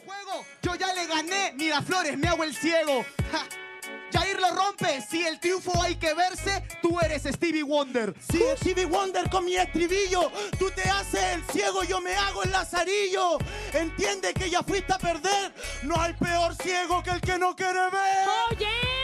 juego, yo ya le gané, Miraflores, me hago el ciego. Ja. Jair lo rompe, si el triunfo hay que verse, tú eres Stevie Wonder. Sí, Stevie Wonder con mi estribillo. Tú te haces el ciego, yo me hago el lazarillo. Entiende que ya fuiste a perder. No hay peor ciego que el que no quiere ver. Oye.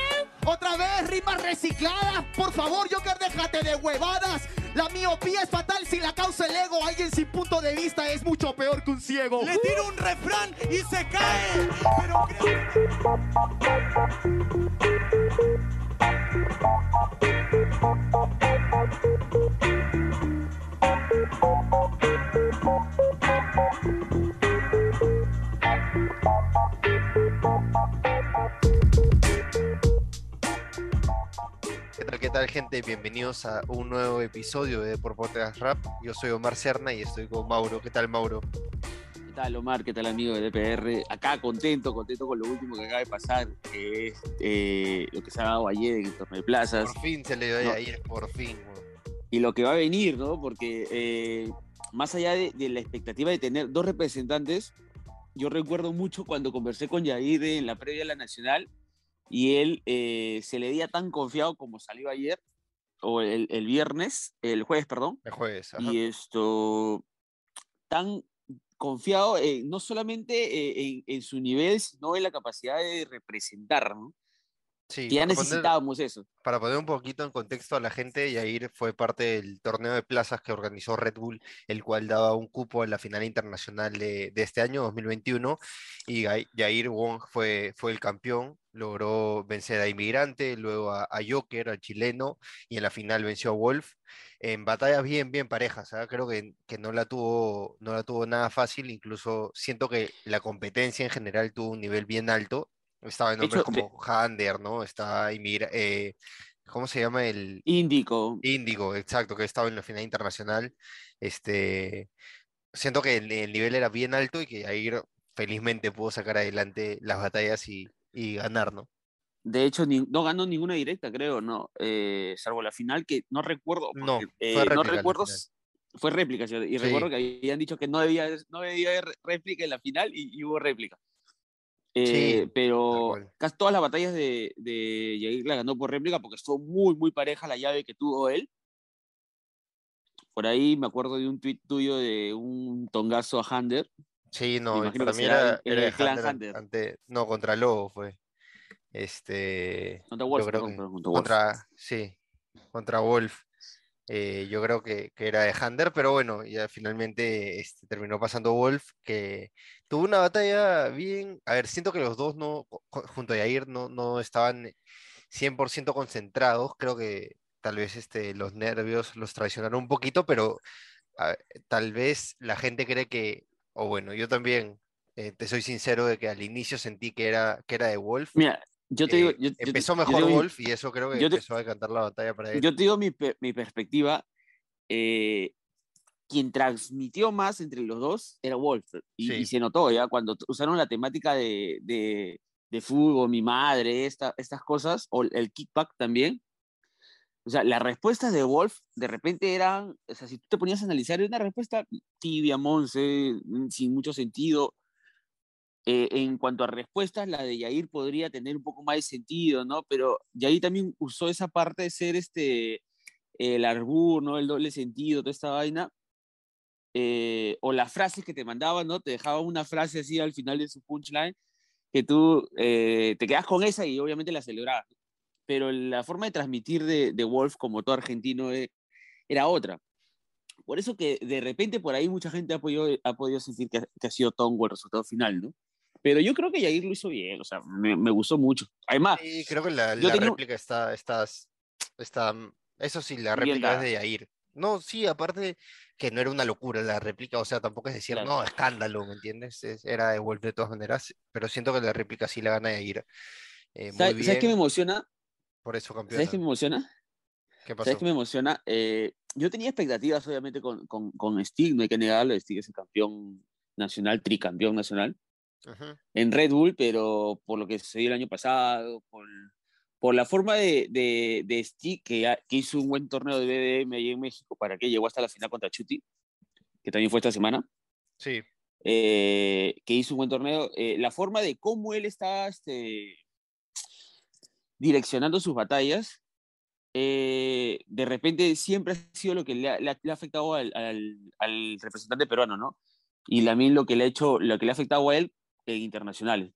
Otra vez, rimas recicladas. Por favor, Joker, déjate de huevadas. La miopía es fatal si la causa el ego. Alguien sin punto de vista es mucho peor que un ciego. Le tiro un refrán y se cae. Pero creo- tal, gente? Bienvenidos a un nuevo episodio de Por Podcast Rap. Yo soy Omar Serna y estoy con Mauro. ¿Qué tal, Mauro? ¿Qué tal, Omar? ¿Qué tal, amigo de DPR? Acá contento, contento con lo último que acaba de pasar, que es eh, lo que se ha dado ayer en el torneo de plazas Por fin se le dio No. ayer, por fin. y lo que va a venir, ¿no? Porque eh, más allá de, de la expectativa de tener dos representantes, yo recuerdo mucho cuando conversé con Yair en la previa de la Nacional y él eh, se le veía tan confiado como salió ayer, o el, el viernes, el jueves, perdón, El jueves. ajá. y esto tan confiado eh, no solamente eh, en, en su nivel, sino en la capacidad de representar, ¿no? Sí, ya para poner- necesitábamos eso. Para poner un poquito en contexto a la gente, Yair fue parte del torneo de plazas que organizó Red Bull, el cual daba un cupo en la final internacional de, de este año, 2021, y Yair Wong fue, fue el campeón, logró vencer a Inmigrante, luego a, a Joker, al chileno, y en la final venció a Wolf, en batallas bien, bien parejas, ¿ah? Creo que, que no la tuvo, no la tuvo nada fácil, incluso siento que la competencia en general tuvo un nivel bien alto, estaba en nombres hecho, de- como Hander, ¿no? Está Inmigra- eh, ¿cómo se llama el Índico. Índigo? Exacto, que estaba en la final internacional. Este, siento que el, el nivel era bien alto y que Jair felizmente pudo sacar adelante las batallas y, y ganar, ¿no? De hecho, ni- no ganó ninguna directa, creo, ¿no? Eh, salvo la final, que no recuerdo. No, porque, eh, no recuerdo. Fue réplica, y Sí. recuerdo que habían dicho que no debía, no debía haber réplica en la final y, y hubo réplica. Eh, tal pero casi todas las batallas de, de Yair la ganó por réplica porque estuvo muy, muy pareja la llave que tuvo él. Por ahí me acuerdo de un tuit tuyo de un tongazo a Hander. Sí, no, para que mí era, el- era el clan Hunter Hunter. ante- no, contra Lobo fue. Este, Contra Wolf, creo perdón, perdón, contra Wolf. contra, sí, contra Wolf. Eh, yo creo que, que era de Hander, pero bueno, ya finalmente este, terminó pasando Wolf, que tuvo una batalla bien. A ver, siento que los dos no, junto a Yair, no, no estaban 100% concentrados. Creo que tal vez este, los nervios los traicionaron un poquito, pero tal vez la gente cree que, o bueno, yo también, eh, te soy sincero de que al inicio sentí que era, que era de Wolf. Mira, yo te digo. yo- yo empezó yo mejor digo Wolf y eso creo que yo te- empezó a decantar la batalla para él. Yo te digo mi, mi perspectiva. eh, quien transmitió más entre los dos era Wolf. Y, y Sí. se notó ya cuando usaron la temática de, de, de fútbol, mi madre, esta, estas cosas, o el kickback también. O sea, las respuestas de Wolf de repente eran, o sea, si tú te ponías a analizar, era una respuesta tibia, monse, mm, sin mucho sentido. Eh, en cuanto a respuestas, la de Yair podría tener un poco más de sentido, ¿no? Pero Yair también usó esa parte de ser este, el arbur, ¿no? El doble sentido, toda esta vaina. Eh, o las frases que te mandaban, ¿no? Te dejaba una frase así al final de su punchline que tú eh, te quedas con esa y obviamente la celebrabas. Pero la forma de transmitir de, de Wolf como todo argentino eh, era otra. Por eso que de repente por ahí mucha gente ha podido, ha podido sentir que, que ha sido tongo el resultado final, ¿no? Pero yo creo que Yair lo hizo bien, o sea, me, me gustó mucho. Además, Sí, creo que la, la un- réplica está, está, está, mm, eso sí, la réplica es de Yair. No, sí, aparte que no era una locura la réplica, o sea, tampoco es decir, Claro. no, escándalo, ¿me entiendes? Es- era de Wolf de todas maneras, pero siento que la réplica sí la gana Yair. Eh, muy ¿sabes, bien, ¿sabes qué me emociona? por eso ¿Sabes campeona. qué me emociona? ¿Qué pasó? ¿Sabes qué me emociona? Eh, yo tenía expectativas, obviamente, con, con, con Stig, no hay que negarlo. Stig es el campeón nacional, tricampeón nacional En Red Bull, pero por lo que sucedió el año pasado, por, por la forma de, de, de Stig, que, que hizo un buen torneo de BDM ahí en México, para que llegó hasta la final contra Chuti, que también fue esta semana. Sí, eh, que hizo un buen torneo. Eh, la forma de cómo él está este, direccionando sus batallas, eh, de repente siempre ha sido lo que le ha, le ha- le ha afectado al, al- al representante peruano, ¿no? Y también lo que le ha hecho, lo que le ha afectado a él en internacionales.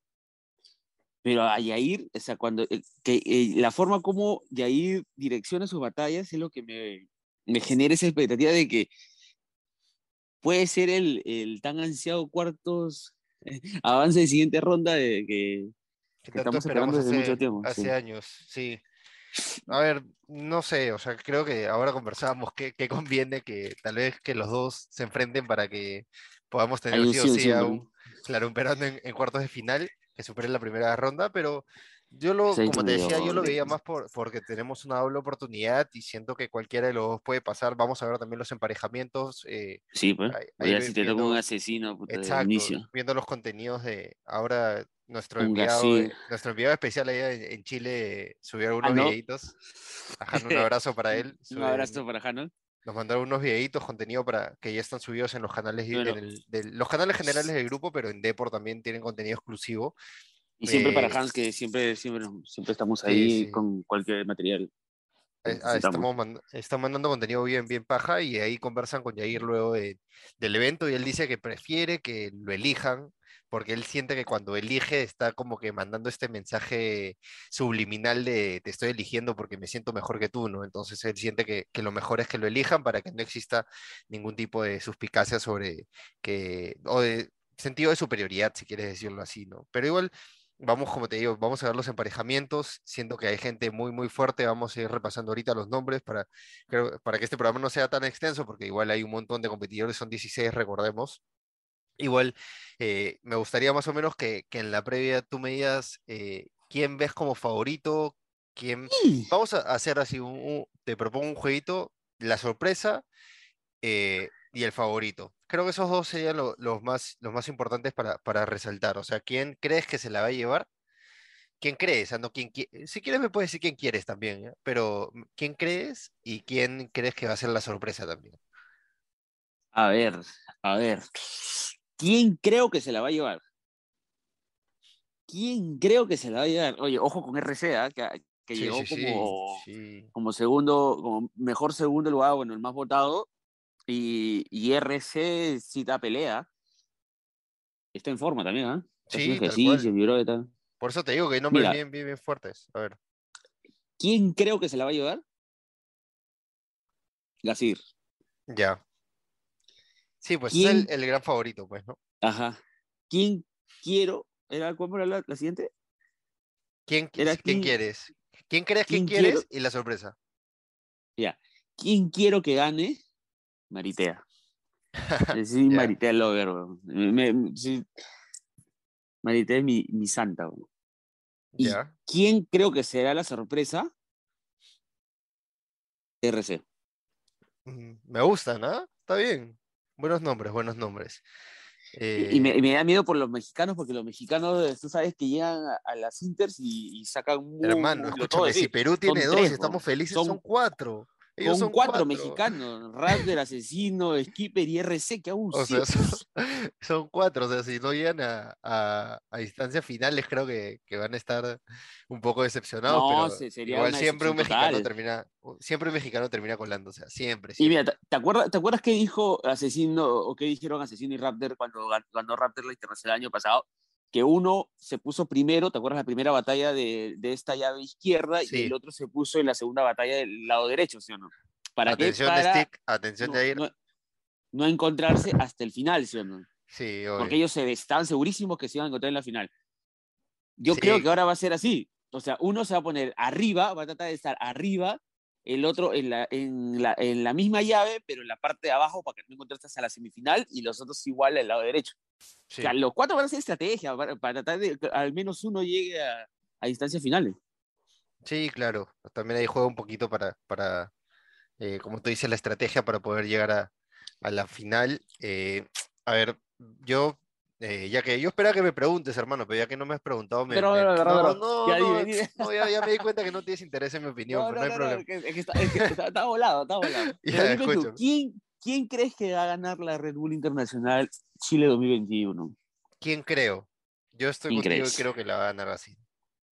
Pero a Yair, o sea, cuando, eh, que, eh, la forma como Yair direcciona sus batallas es lo que me, me genera esa expectativa de que puede ser el, el tan ansiado cuartos avance de siguiente ronda de que, que estamos esperando desde hace, mucho tiempo, hace sí. años, sí. A ver, no sé, o sea, creo que ahora conversábamos que, que conviene que tal vez que los dos se enfrenten para que podamos tener un sí o sí, sí sí, a un, claro, un peruano en, en cuartos de final que supere la primera ronda, pero yo lo, Sí, como te decía, yo lo veía más por, porque tenemos una doble oportunidad y siento que cualquiera de los dos puede pasar. Vamos a ver también los emparejamientos. eh, Sí, pues. ahí- ahí si te toca un asesino puta, Exacto, inicio. viendo los contenidos de ahora nuestro enviado, eh, nuestro enviado especial allá en, Chile subió algunos Ah, ¿no? videitos. Ajá, un abrazo para él. Un abrazo para Hanon. Nos mandaron unos videitos, contenido para que ya están subidos en los canales, y- Bueno. en el- del- los canales generales del grupo, pero en Depor también tienen contenido exclusivo. Y siempre para Hans, que siempre, siempre, siempre estamos ahí sí. con cualquier material. ah, necesitamos. estamos mand- están mandando contenido bien, bien paja y ahí conversan con Yair luego de- del evento y él dice que prefiere que lo elijan porque él siente que cuando elige está como que mandando este mensaje subliminal de te estoy eligiendo porque me siento mejor que tú, ¿no? Entonces él siente que, lo mejor es que lo elijan para que no exista ningún tipo de suspicacia sobre que, o de sentido de superioridad, si quieres decirlo así, ¿no? Pero igual Vamos, como te digo, vamos a ver los emparejamientos, siendo que hay gente muy, muy fuerte, vamos a ir repasando ahorita los nombres para, para que este programa no sea tan extenso, porque igual hay un montón de competidores, son 16, recordemos. Igual, eh, me gustaría más o menos que, que en la previa tú me digas eh, quién ves como favorito, quién... Vamos a hacer así, un, un- te propongo un jueguito, la sorpresa eh, y el favorito. Creo que esos dos serían lo- los más, los más importantes para, para resaltar. O sea, ¿quién crees que se la va a llevar? ¿Quién crees? O sea, no quién qui- Si quieres me puedes decir quién quieres también. Pero mm, ¿quién crees y quién crees que va a ser la sorpresa también? A ver, a ver. ¿Quién creo que se la va a llevar? ¿Quién creo que se la va a llevar? Oye, ojo con RC, ¿ah? que, que Sí, llegó sí, como, sí. como segundo, como mejor segundo lugar, bueno, el más votado. Y, y RC sí da pelea. Está en forma también, ¿ah? Está Sí, tal cual. tal. Por eso te digo que hay nombres Mira. bien, bien, bien fuertes. A ver. ¿Quién creo que se la va a llevar? Gasir. Ya. Sí, pues es el, gran favorito, pues, ¿no? Ajá. ¿Quién quiero? ¿Era cuál era la, la siguiente? ¿Quién, qui- Era quién quién- quieres? ¿Quién crees que quieres quiero- y la sorpresa? ¿Quién quiero que gane? Maritea. Sí, Ya. Maritea Lover. Me- me- sí. Maritea es mi, mi santa, weón. Y- Ya. ¿Quién creo que será la sorpresa? RC. Mm, Me gustan, ¿ah? Está bien. Buenos nombres, buenos nombres. Y, y me, Eh, y me da miedo por los mexicanos, porque los mexicanos, tú sabes que llegan a, a las Inters y, y sacan muy, hermano, escúchame, todo si. Perú tiene dos y estamos felices, Son- son, cuatro. Ellos Son son cuatro, mexicanos, Raptor, Asesino, Skipper y RC, que aún O sea, sigue. son, son cuatro. O sea, si no llegan a, a, a instancias finales, creo que, que van a estar un poco decepcionados. No, pero se- sería igual siempre un mexicano total. termina, siempre un mexicano termina colando. O sea, siempre, Y siempre. mira, ¿te, acuerdas, ¿te acuerdas qué dijo Asesino o qué dijeron Asesino y Raptor cuando gan- ganó Raptor la Internacional el año pasado? Que uno se puso primero, ¿te acuerdas la primera batalla de, de esta llave izquierda Sí. y el otro se puso en la segunda batalla del lado derecho, ¿sí o no? ¿Para qué? atención Para de Stick, atención no, de Jair. no- no encontrarse hasta el final, ¿sí o no? Sí, obvio. Porque ellos se estaban segurísimos que se iban a encontrar en la final. Yo Sí. creo que ahora va a ser así. O sea, uno se va a poner arriba, va a tratar de estar arriba, el otro en la, en la, en la misma llave, pero en la parte de abajo para que no encontrarse hasta la semifinal y los otros igual al lado derecho. Sí. O sea, los cuatro van a ser estrategia para, para tratar de que al menos uno llegue a, a instancias finales. Sí, claro. También ahí juega un poquito para, para eh, como tú dices, la estrategia para poder llegar a, a la final. Eh, a ver, yo, eh, ya que yo esperaba que me preguntes, hermano, pero ya que no me has preguntado, me, Pero, me- no, pero, no, ya no, dime, no, ya, ya me di cuenta que no tienes interés en mi opinión, No, pero no, no hay no, problema. no, es que está, es que está- está volado, está volado. Ya, tú. ¿quién, ¿quién crees que va a ganar la Red Bull Internacional Chile 2021? ¿Quién creo? Yo estoy ¿Quién contigo y crees? creo que la va a ganar así.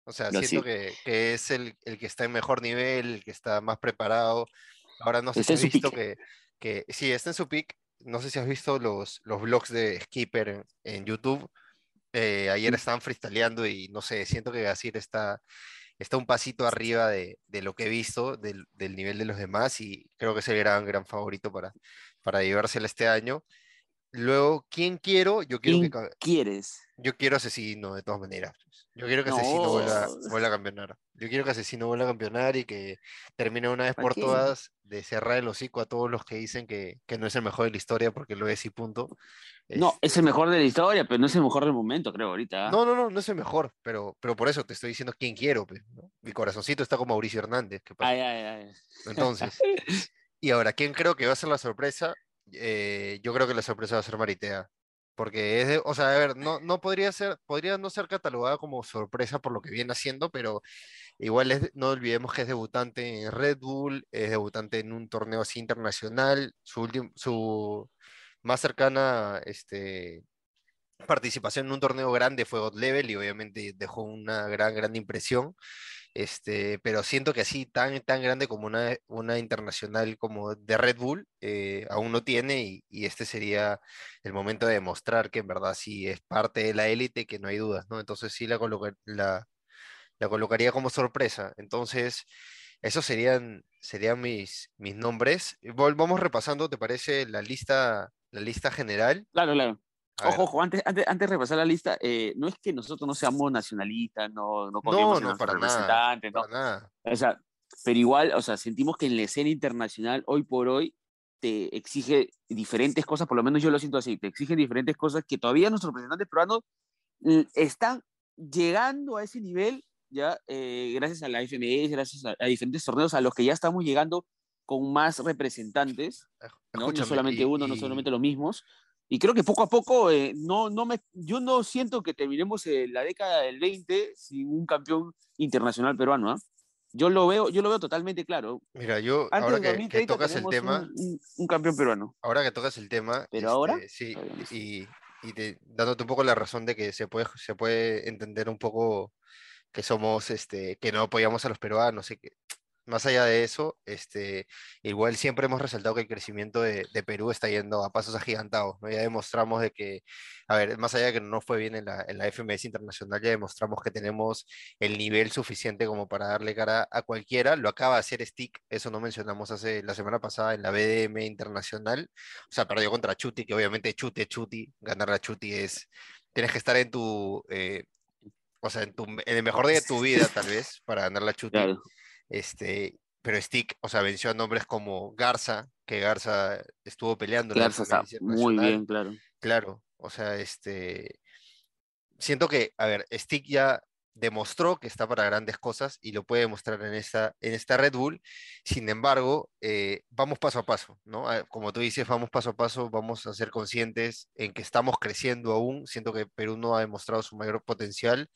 O sea, Brasil. siento que, que es el, el que está en mejor nivel, el que está más preparado. Ahora no sé si has visto que, que sí, está en su pick. No sé si has visto los, los vlogs de Skipper en, en YouTube. Eh, ayer estaban freestyleando y no sé, siento que Gasir está, está un pasito arriba de, de lo que he visto, del, del nivel de los demás, y creo que es el gran, gran favorito para, para llevársela este año. Luego, ¿quién quiero? Yo quiero que, ¿Quién ca- quieres? yo quiero Asesino de todas maneras. Yo quiero que Asesino vuelva, No. vuelva a campeonar. Yo quiero que Asesino vuelva a campeonar y que termine una vez ¿Para por todas de cerrar el hocico a todos los que dicen que, que no es el mejor de la historia porque lo es y punto. No, Este, es el mejor de la historia, pero no es el mejor del momento, creo, ahorita. ¿ah? No, no, no, no es el mejor, pero, pero por eso te estoy diciendo quién quiero. pues, ¿no? Mi corazoncito está con Mauricio Hernández. ¿qué pasa? Ay, ay, ay. Entonces, y ahora, ¿quién creo que va a ser la sorpresa? Eh, yo creo que la sorpresa va a ser Maritea. Porque es de, o sea, a ver, no, no podría ser, podría no ser catalogada como sorpresa por lo que viene haciendo, pero igual no olvidemos que es debutante en Red Bull, es debutante en un torneo así internacional, su último, su más cercana este, participación en un torneo grande fue God Level y obviamente dejó una gran, gran impresión. Este, pero siento que así tan, tan grande como una, una internacional como de Red Bull, eh, aún no tiene y, y este sería el momento de demostrar que en verdad sí es parte de la élite, que no hay dudas, ¿no? Entonces sí la, coloca- la, la colocaría como sorpresa. Entonces, esos serían, serían mis, mis nombres. Vol- Vamos repasando, ¿te parece la lista, la lista general? Claro, claro. A ver. Ojo, ojo, antes, antes, antes de repasar la lista, eh, no es que nosotros no seamos nacionalistas, no, no confiemos en no, nuestros para nada, representantes, no. Para nada. O sea, pero igual, o sea, sentimos que en la escena internacional, hoy por hoy, te exige diferentes cosas, por lo menos yo lo siento así, te exigen diferentes cosas que todavía nuestros representantes peruanos están llegando a ese nivel, ya, eh, gracias a la FMS, gracias a, a diferentes torneos a los que ya estamos llegando con más representantes, ¿no? No solamente y- uno, no y- solamente los mismos. Y creo que poco a poco, eh, no, no me, yo no siento que terminemos eh, la década del 20 sin un campeón internacional peruano. ¿ah? Yo lo veo, yo lo veo totalmente claro. Mira, yo Antes ahora que, que 2030 tocas el tema, un, un- un campeón peruano. ahora que tocas el tema, Pero ahora, este, sí, no sé. y, y te- dándote un poco la razón de que se puede, se puede entender un poco que somos, este, que no apoyamos a los peruanos, y que más allá de eso, este, igual siempre hemos resaltado que el crecimiento de, de Perú está yendo a pasos agigantados, ¿no? Ya demostramos de que, a ver, más allá de que no fue bien en la, en la FMS internacional, ya demostramos que tenemos el nivel suficiente como para darle cara a cualquiera. Lo acaba de hacer Stick, eso no mencionamos hace la semana pasada en la BDM internacional. O sea, perdió contra Chuti, que obviamente Chuti Chuti, ganar a Chuti es, tienes que estar en tu, eh, o sea, en, tu, en el mejor día de tu vida tal vez para ganar la Chuti. Claro. Este, pero Stick, o sea, venció a nombres como Garza, que Garza estuvo peleando Garza está muy bien, claro. Claro, o sea, este, siento que, a ver, Stick ya demostró que está para grandes cosas y lo puede demostrar en esta, en esta Red Bull. Sin embargo, eh, vamos paso a paso, ¿no? Ah, Como tú dices, vamos paso a paso, vamos a ser conscientes en que estamos creciendo aún. Siento que Perú no ha demostrado su mayor potencial.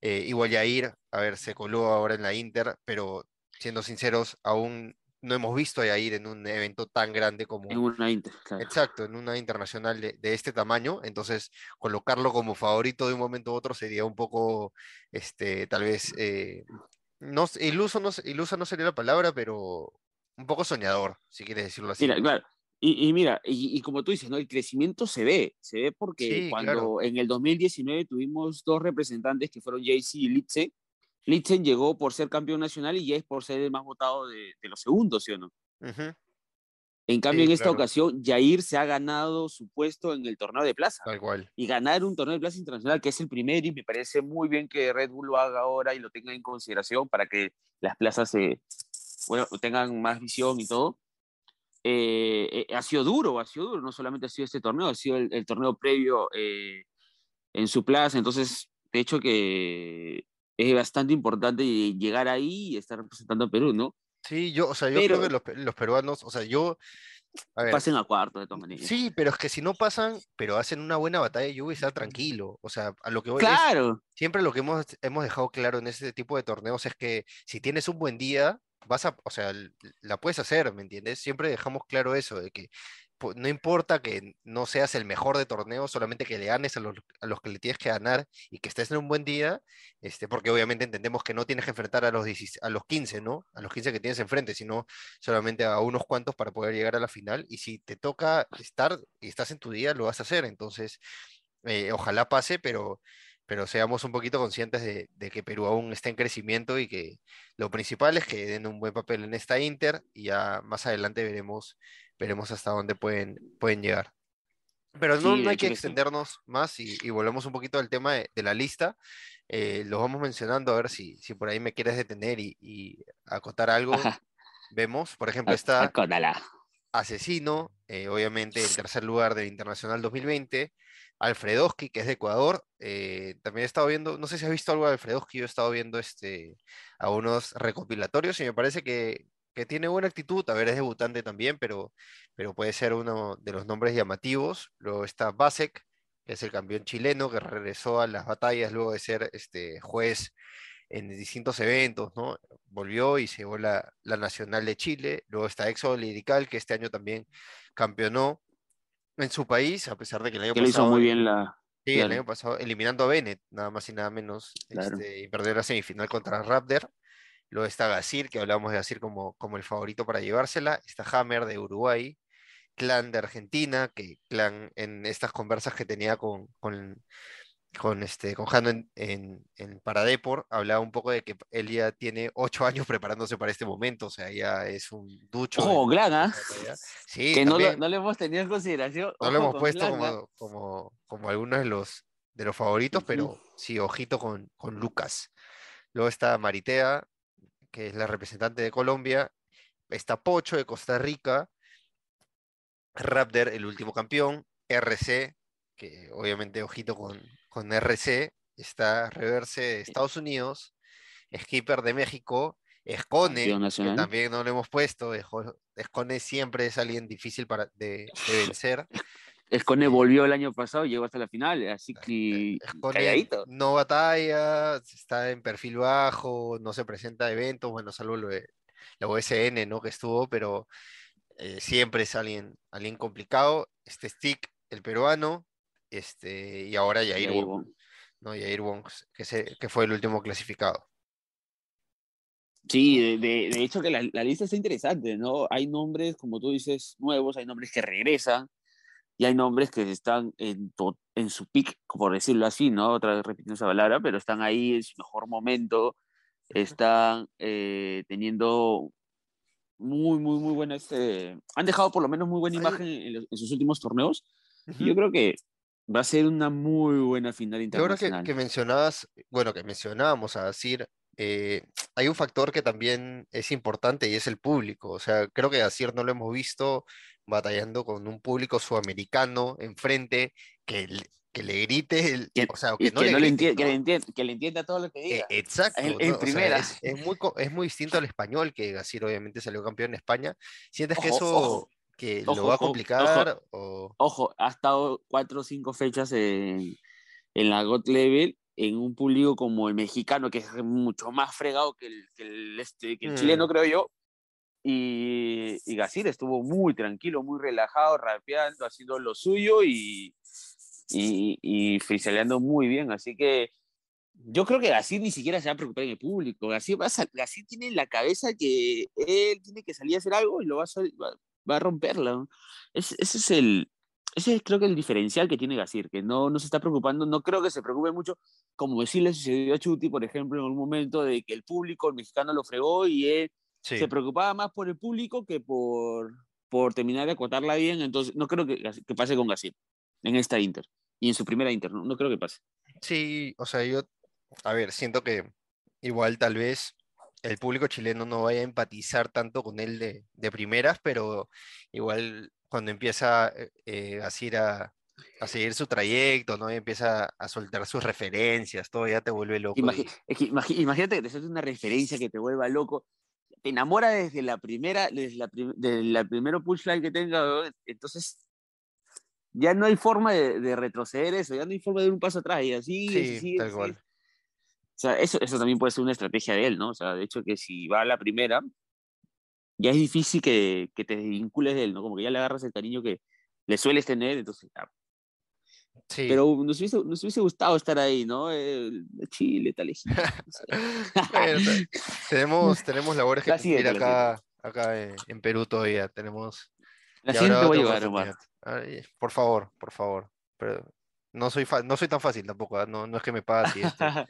Eh, igual Yair, a ver, se coló ahora en la Inter, pero siendo sinceros, aún no hemos visto a Yair en un evento tan grande como, En una Inter, claro. Exacto, en una internacional de, de este tamaño, entonces colocarlo como favorito de un momento a otro sería un poco, este, tal vez, eh, no, iluso no, ilusa no sería la palabra, pero un poco soñador, si quieres decirlo así. Mira, claro. Y, y mira, y, y como tú dices, ¿no? El crecimiento se ve, se ve porque Sí, cuando claro. en el 2019 tuvimos dos representantes que fueron JC y Litzen, Litzen llegó por ser campeón nacional y Jace por ser el más votado de, de los segundos, ¿sí o no? Ujú, En cambio, Sí, en esta claro. ocasión, Jair se ha ganado su puesto en el torneo de plaza. tal cual. Y ganar un torneo de plaza internacional, que es el primero, y me parece muy bien que Red Bull lo haga ahora y lo tenga en consideración para que las plazas se, bueno, tengan más visión y todo. Eh, eh, ha sido duro, ha sido duro, no solamente ha sido este torneo, ha sido el, el torneo previo eh, en su plaza, entonces, de hecho que es bastante importante llegar ahí y estar representando a Perú, ¿no? Sí, yo, o sea, yo Pero- creo que los, los peruanos, o sea, yo, a ver, Pasen a cuarto de todas maneras. sí, pero es que si no pasan, pero hacen una buena batalla, yo voy a estar tranquilo, o sea, a lo que voy es, Claro, siempre lo que hemos, hemos dejado claro en este tipo de torneos es que si tienes un buen día, vas a, o sea, la puedes hacer, ¿me entiendes? Siempre dejamos claro eso, de que no importa que no seas el mejor de torneo, solamente que le ganes a los, que le tienes que ganar y que estés en un buen día, este, porque obviamente entendemos que no tienes que enfrentar a los, 16 a los 15, ¿no? A los 15 que tienes enfrente, sino solamente a unos cuantos para poder llegar a la final. Y si te toca estar y estás en tu día, lo vas a hacer. Entonces, eh, ojalá pase, pero, pero seamos un poquito conscientes de, de que Perú aún está en crecimiento y que lo principal es que den un buen papel en esta Inter y ya más adelante veremos, veremos hasta dónde pueden, pueden llegar. Pero no, Sí, no hay que extendernos más y, y volvemos un poquito al tema de, de la lista. Eh, los vamos mencionando a ver si, si por ahí me quieres detener y, y acotar algo. Ajá. Vemos, por ejemplo, está acótala. Asesino, eh, obviamente en tercer lugar del Internacional 2020. Alfredowski, que es de Ecuador. eh, también he estado viendo, no sé si has visto algo de Alfredowski, yo he estado viendo este, a unos recopilatorios y me parece que, que tiene buena actitud. A ver, es debutante también, pero, pero puede ser uno de los nombres llamativos. Luego está Basek, que es el campeón chileno que regresó a las batallas luego de ser este, juez en distintos eventos, ¿no? Volvió y se llevó la, la Nacional de Chile. Luego está Éxodo Lirical, que este año también campeonó en su país, a pesar de que el año Que lo hizo pasado, muy bien la. sí, el año pasado, eliminando a Bennett, nada más y nada menos, Claro. este, y perdió la semifinal contra Raptor. Luego está Gasir, que hablamos de Gasir como, como el favorito para llevársela. Está Hammer de Uruguay. Clan de Argentina, que Clan en estas conversas que tenía con, con, con, este, con Jano en, en, en Paradepor, hablaba un poco de que él ya tiene ocho años preparándose para este momento, o sea, ya es un ducho. Ojo, Glan, ¿ah? Sí, Que no lo, no le hemos tenido en consideración. no lo hemos puesto ¿ah? como, como, como algunos de los, de los favoritos, pero sí, ojito con, con Lucas. Luego está Maritea, que es la representante de Colombia. Está Pocho de Costa Rica. Raptor, el último campeón. RC, que obviamente ojito con, con RC. Está Reverse de Estados Unidos. Skipper de México. Escone, que también no lo hemos puesto. Escone siempre es alguien difícil para, de, de vencer. Escone volvió el año pasado y llegó hasta la final, así que Escone calladito. no batalla, está en perfil bajo, no se presenta a eventos, bueno, salvo lo de la OSN, ¿no? Que estuvo, pero eh, siempre es alguien, alguien complicado. Este Stick, el peruano, este, y ahora Yair Wong. ¿no? Yair Wong, que, se- que fue el último clasificado. Sí, de, de- de hecho que la, la lista está interesante, ¿no? Hay nombres, como tú dices, nuevos, hay nombres que regresan y hay nombres que están en, en su pick, por decirlo así, ¿no? Otra vez repitiendo esa palabra, pero están ahí en su mejor momento, están eh, teniendo muy, muy, muy buena, este, han dejado por lo menos muy buena imagen en, los- en sus últimos torneos y yo creo que va a ser una muy buena final Y ahora que, internacional. que mencionabas, bueno, que mencionábamos a Asir, eh, hay un factor que también es importante y es el público. O sea, creo que a Asir no lo hemos visto batallando con un público sudamericano enfrente que, le- que le grite, el- Que- o sea, que no que, le no entienda, que le entienda todo lo que Eh, diga. exacto, en- en ¿no? O sea, primera. es, es muy, es muy distinto al español, que Gasir obviamente salió campeón en España. ¿Sientes que eso ojo, que ojo, lo va a ojo, complicar? O... Ojo, ha estado cuatro o cinco fechas en, en la GOT Level en un público como el mexicano, que es mucho más fregado que el, que el, este, que el Mm. chileno, creo yo. Y, y Gasir estuvo muy tranquilo, muy relajado, rapeando, haciendo lo suyo y, y, y freestyleando muy bien. Así que yo creo que Gasir ni siquiera se va a preocupar en el público. Gasir, va a Gasir tiene en la cabeza que él tiene que salir a hacer algo y lo va a, va, va a romperla. Ese, ese es el, ese es creo que el diferencial que tiene Gasir, que no, no se está preocupando, no creo que se preocupe mucho, como sí le sucedió a Chuti, por ejemplo, en un momento de que el público, el mexicano lo fregó y él Sí. se preocupaba más por el público que por, por terminar de acotarla bien, entonces no creo que, que pase con Gasir en esta Inter y en su primera Inter, no, no creo que pase. Sí, o sea, yo, a ver, siento que igual tal vez el público chileno no vaya a empatizar tanto con él de, de primeras, pero igual cuando empieza eh, eh, a, a seguir su trayecto, ¿no? Y empieza a soltar sus referencias, todo ya te vuelve loco. Es que imagínate que te suelte una referencia que te vuelva loco, te enamora desde la primera, desde la, prim- de la primero punchline que tenga, entonces ya no hay forma de, de retroceder eso, ya no hay forma de dar un paso atrás y así, Sí, así, tal así. cual. O sea, eso, eso también puede ser una estrategia de él, ¿no? O sea, de hecho que si va a la primera, ya es difícil que, que te vincules de él, ¿no? Como que ya le agarras el cariño que, le sueles tener, entonces, ah, Sí. pero nos hubiese, nos hubiese gustado estar ahí, ¿no? Eh, Chile, tal y- tenemos, tenemos labores que La cumplir acá, acá en, en Perú todavía. Tenemos. La siguiente voy a llevar. Ay, por favor, por favor. Pero no soy, no soy tan fácil tampoco, ¿ah? no, no es que me pagas y esto.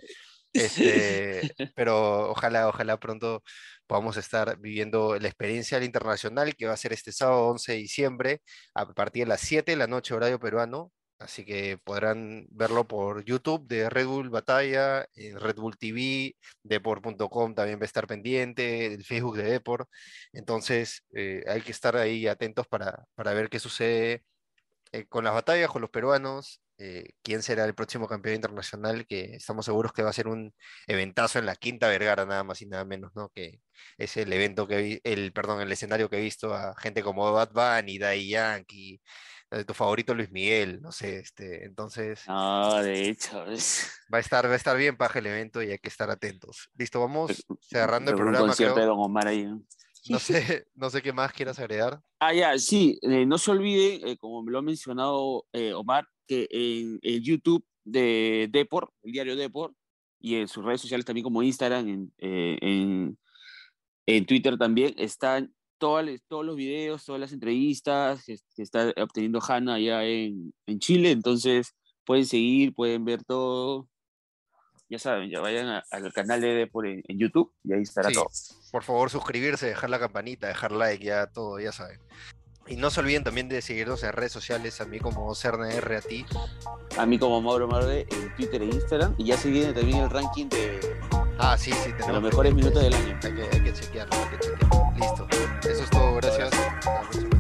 Este, pero ojalá, ojalá pronto podamos estar viviendo la experiencia del internacional que va a ser este sábado 11 de diciembre a partir de las 7 de la noche horario peruano. Así que podrán verlo por YouTube de Red Bull Batalla, en Red Bull TV, Deport.com también va a estar pendiente, el Facebook de Deport. Entonces eh, hay que estar ahí atentos para, para ver qué sucede eh, con las batallas, con los peruanos, eh, quién será el próximo campeón internacional, que estamos seguros que va a ser un eventazo en la Quinta Vergara, nada más y nada menos, ¿no? Que es el evento que vi, el, perdón, el escenario que he visto a gente como Bad Bunny, Daddy Yankee, eh, tu favorito Luis Miguel, no sé, este, entonces No, de hecho, es... va a estar, va a estar bien paja el evento y hay que estar atentos. Listo, vamos cerrando el Seguro un programa, concierto creo. de Don Omar ahí. ¿no? No sé, no sé qué más quieras agregar. Ah, ya, sí, eh, no se olvide, eh, como me lo ha mencionado eh, Omar, que en el YouTube de Deport, el diario Deport, y en sus redes sociales también como Instagram, en, en, en Twitter también, están todas, todos los videos, todas las entrevistas que, que está obteniendo Hanna allá en, en Chile, entonces pueden seguir, pueden ver todo. Ya saben, ya vayan al canal de Deport en, en YouTube y ahí estará Sí. todo. Por favor, suscribirse, dejar la campanita, dejar like, ya todo, ya saben. Y no se olviden también de seguirnos en redes sociales, a mí como CERNR, a ti. a mí como Mauro Marde en Twitter e Instagram. Y ya se viene también el ranking de, Ah, sí, sí, de los mejores minutos del año. Hay que, hay que chequearlo, hay que chequearlo. Listo. Eso es todo, gracias. Hasta la próxima.